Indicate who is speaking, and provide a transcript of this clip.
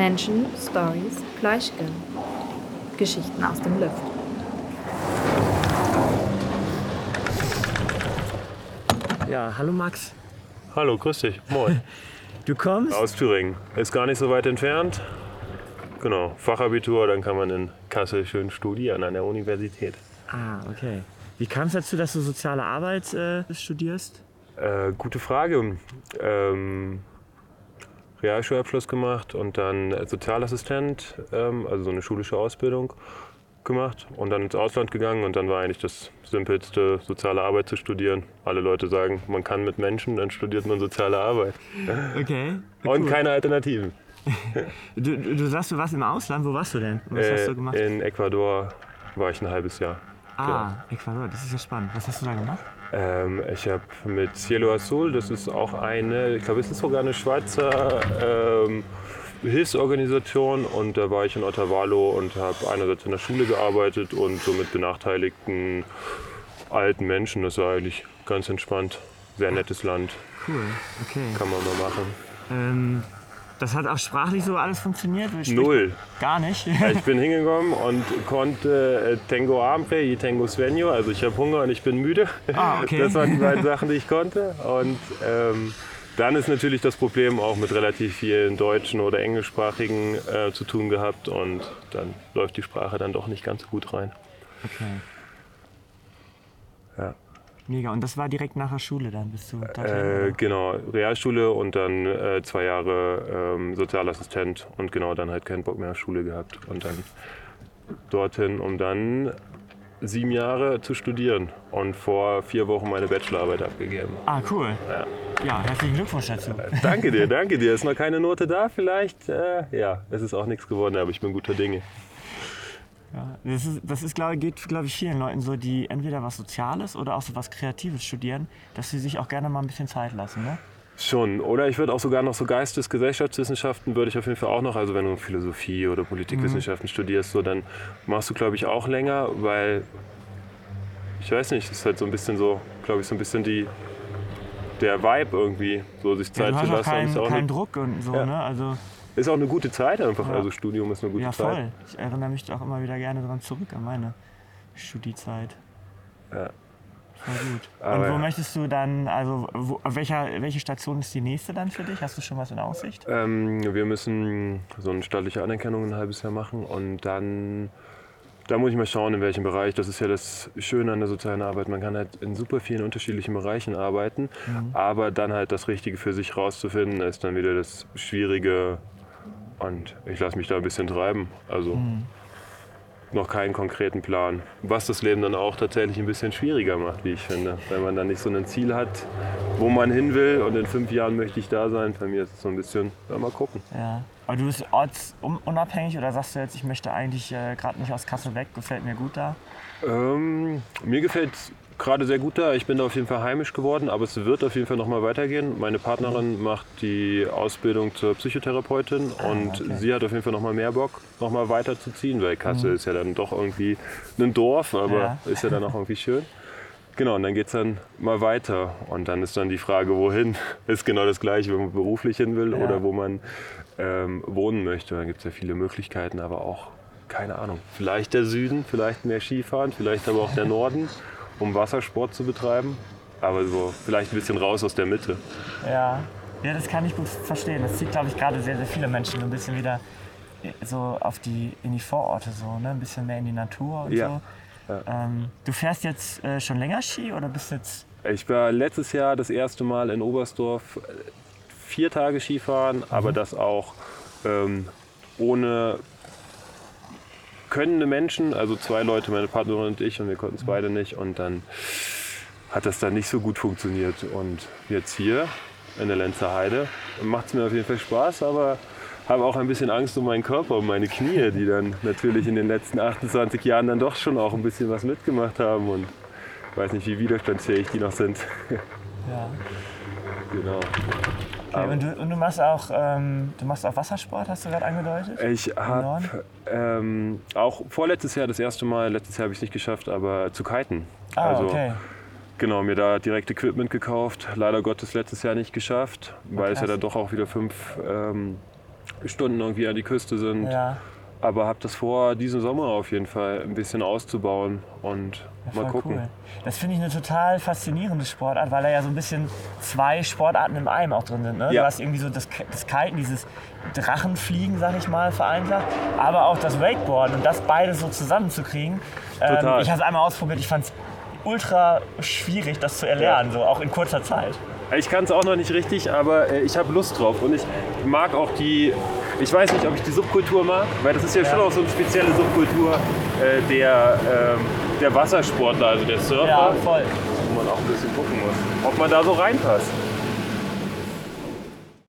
Speaker 1: Menschen, Stories, Fleischgrill. Geschichten aus dem Lüft.
Speaker 2: Ja, hallo Max.
Speaker 3: Hallo, grüß dich. Moin.
Speaker 2: Du kommst?
Speaker 3: Aus Thüringen. Ist gar nicht so weit entfernt. Genau, Fachabitur, dann kann man in Kassel schön studieren an der Universität.
Speaker 2: Ah, okay. Wie kam es dazu, dass du soziale Arbeit äh, studierst?
Speaker 3: Äh, gute Frage. Ähm, Realschulabschluss gemacht und dann Sozialassistent, ähm, also so eine schulische Ausbildung gemacht und dann ins Ausland gegangen und dann war eigentlich das simpelste, soziale Arbeit zu studieren. Alle Leute sagen, man kann mit Menschen, dann studiert man soziale Arbeit.
Speaker 2: Okay.
Speaker 3: Und keine Alternativen.
Speaker 2: Du, du, du sagst, du warst im Ausland. Wo warst du denn? Was
Speaker 3: Äh,
Speaker 2: hast du gemacht?
Speaker 3: In Ecuador war ich ein halbes Jahr.
Speaker 2: Ah, Ecuador. Das ist ja spannend. Was hast du da gemacht?
Speaker 3: Ähm, ich habe mit Cielo Azul, das ist auch eine, ich glaube, es ist sogar eine Schweizer ähm, Hilfsorganisation und da war ich in Otavalo und habe einerseits in der Schule gearbeitet und so mit benachteiligten alten Menschen. Das war eigentlich ganz entspannt. Sehr nettes Land,
Speaker 2: Cool. Okay.
Speaker 3: kann man mal machen.
Speaker 2: Ähm, das hat auch sprachlich so alles funktioniert?
Speaker 3: Null.
Speaker 2: Gar nicht.
Speaker 3: Ich bin hingekommen und konnte äh, Tengo Hambre y Tengo Sueño, also ich habe Hunger und ich bin müde.
Speaker 2: Ah, okay.
Speaker 3: Das waren die beiden Sachen, die ich konnte. Und ähm, dann ist natürlich das Problem auch mit relativ vielen deutschen oder englischsprachigen äh, zu tun gehabt und dann läuft die Sprache dann doch nicht ganz so gut rein.
Speaker 2: Okay.
Speaker 3: Ja.
Speaker 2: Mega. Und das war direkt nach der Schule dann? Bist du dorthin?
Speaker 3: Äh, genau, Realschule und dann äh, zwei Jahre ähm, Sozialassistent und genau dann halt keinen Bock mehr auf Schule gehabt und dann dorthin, um dann sieben Jahre zu studieren und vor vier Wochen meine Bachelorarbeit abgegeben.
Speaker 2: ah, cool.
Speaker 3: Ja.
Speaker 2: Ja, herzlichen Glückwunsch dazu.
Speaker 3: Danke dir, danke dir. Ist noch keine Note da vielleicht? Äh, ja, es ist auch nichts geworden, aber ich bin guter Dinge.
Speaker 2: Ja, das ist, das ist glaube, geht, glaube ich, vielen Leuten so, die entweder was Soziales oder auch so was Kreatives studieren, dass sie sich auch gerne mal ein bisschen Zeit lassen. Ne?
Speaker 3: Schon. Oder ich würde auch sogar noch so Geistesgesellschaftswissenschaften würde ich auf jeden Fall auch noch, also wenn du Philosophie oder Politikwissenschaften studierst, so dann machst du, glaube ich, auch länger, weil ich weiß nicht, es ist halt so ein bisschen so, glaube ich, so ein bisschen die der Vibe irgendwie, so sich
Speaker 2: Ja,
Speaker 3: Zeit
Speaker 2: hast
Speaker 3: zu lassen.
Speaker 2: keinen
Speaker 3: ist, auch
Speaker 2: keinen
Speaker 3: eine,
Speaker 2: Druck und so.
Speaker 3: Ja.
Speaker 2: Ne? Also,
Speaker 3: ist auch eine gute Zeit einfach.
Speaker 2: Ja.
Speaker 3: Also Studium ist eine gute
Speaker 2: ja,
Speaker 3: Zeit.
Speaker 2: voll. Ich erinnere mich auch immer wieder gerne daran zurück, an meine Studiezeit.
Speaker 3: Ja.
Speaker 2: Voll gut.
Speaker 3: Aber
Speaker 2: und wo
Speaker 3: ja.
Speaker 2: möchtest du dann, also wo, welcher, welche Station ist die nächste dann für dich? Hast du schon was in Aussicht?
Speaker 3: Ähm, wir müssen so eine staatliche Anerkennung ein halbes Jahr machen und dann, da muss ich mal schauen, in welchem Bereich. Das ist ja das Schöne an der sozialen Arbeit. Man kann halt in super vielen unterschiedlichen Bereichen arbeiten, aber dann halt das Richtige für sich rauszufinden, ist dann wieder das Schwierige und ich lasse mich da ein bisschen treiben. Also noch keinen konkreten Plan. Was das Leben dann auch tatsächlich ein bisschen schwieriger macht, wie ich finde. Wenn man dann nicht so ein Ziel hat, wo man hin will und in fünf Jahren möchte ich da sein. Bei mir ist es so ein bisschen, ja, mal gucken.
Speaker 2: Ja. Aber du bist ortsunabhängig oder sagst du jetzt, ich möchte eigentlich äh, gerade nicht aus Kassel weg, gefällt mir gut da?
Speaker 3: Ähm, mir gefällt gerade sehr gut da. Ich bin da auf jeden Fall heimisch geworden, aber es wird auf jeden Fall noch mal weitergehen. Meine Partnerin macht die Ausbildung zur Psychotherapeutin und
Speaker 2: okay.
Speaker 3: sie hat auf jeden Fall noch mal mehr Bock, noch mal weiterzuziehen, weil Kassel ist ja dann doch irgendwie ein Dorf, aber
Speaker 2: Ja.
Speaker 3: ist ja dann auch irgendwie schön. Genau, und dann geht es dann mal weiter. Und dann ist dann die Frage, wohin? Ist genau das Gleiche, wo man beruflich hin will
Speaker 2: Ja.
Speaker 3: oder wo man ähm, wohnen möchte. Da gibt es ja viele Möglichkeiten, aber auch, keine Ahnung, vielleicht der Süden, vielleicht mehr Skifahren, vielleicht aber auch der Norden, um Wassersport zu betreiben. Aber so vielleicht ein bisschen raus aus der Mitte.
Speaker 2: Ja. Ja, das kann ich gut verstehen. Das zieht, glaube ich, gerade sehr, sehr viele Menschen so ein bisschen wieder so auf die, in die Vororte, so, ne? ein bisschen mehr in die Natur und
Speaker 3: Ja.
Speaker 2: so. Ähm, du fährst jetzt äh, schon länger Ski oder bist jetzt.
Speaker 3: Ich war letztes Jahr das erste Mal in Oberstdorf äh, vier Tage Skifahren, aber das auch ähm, ohne könnende Menschen, also zwei Leute, meine Partnerin und ich, und wir konnten es beide nicht. Und dann hat das dann nicht so gut funktioniert. Und jetzt hier in der Lenzer Heide macht es mir auf jeden Fall Spaß, aber habe auch ein bisschen Angst um meinen Körper, um meine Knie, die dann natürlich in den letzten 28 Jahren dann doch schon auch ein bisschen was mitgemacht haben. Und ich weiß nicht, wie widerstandsfähig die noch sind.
Speaker 2: Ja.
Speaker 3: Genau.
Speaker 2: Okay, und, du, und du machst auch ähm, du machst auch Wassersport, hast du gerade angedeutet?
Speaker 3: Ich habe ähm, auch vorletztes Jahr das erste Mal, letztes Jahr habe ich es nicht geschafft, aber zu kiten.
Speaker 2: Ah,
Speaker 3: also
Speaker 2: okay.
Speaker 3: genau, mir da direkt Equipment gekauft. Leider Gottes letztes Jahr nicht geschafft, weil es ja
Speaker 2: krass.
Speaker 3: dann doch auch wieder fünf ähm, Stunden irgendwie an die Küste sind.
Speaker 2: Ja.
Speaker 3: Aber habe das vor, diesen Sommer auf jeden Fall ein bisschen auszubauen und
Speaker 2: Voll
Speaker 3: mal gucken.
Speaker 2: Cool. Das finde ich eine total faszinierende Sportart, weil da ja so ein bisschen zwei Sportarten im einem auch drin sind. Ne?
Speaker 3: Ja.
Speaker 2: Du hast irgendwie so das, das Kiten, dieses Drachenfliegen, sag ich mal, vereinfacht, aber auch das Wakeboarden und das beides so zusammenzukriegen. Ähm, ich habe es einmal ausprobiert, ich fand es ultra schwierig, das zu erlernen, so auch in kurzer Zeit.
Speaker 3: Ich kann es auch noch nicht richtig, aber äh, ich habe Lust drauf und ich mag auch die, ich weiß nicht, ob ich die Subkultur mag, weil das ist ja, schon auch so eine spezielle Subkultur äh, der, ähm, der Wassersportler, also der Surfer,
Speaker 2: Ja, voll.
Speaker 3: wo man auch ein bisschen gucken muss, ob man da so reinpasst.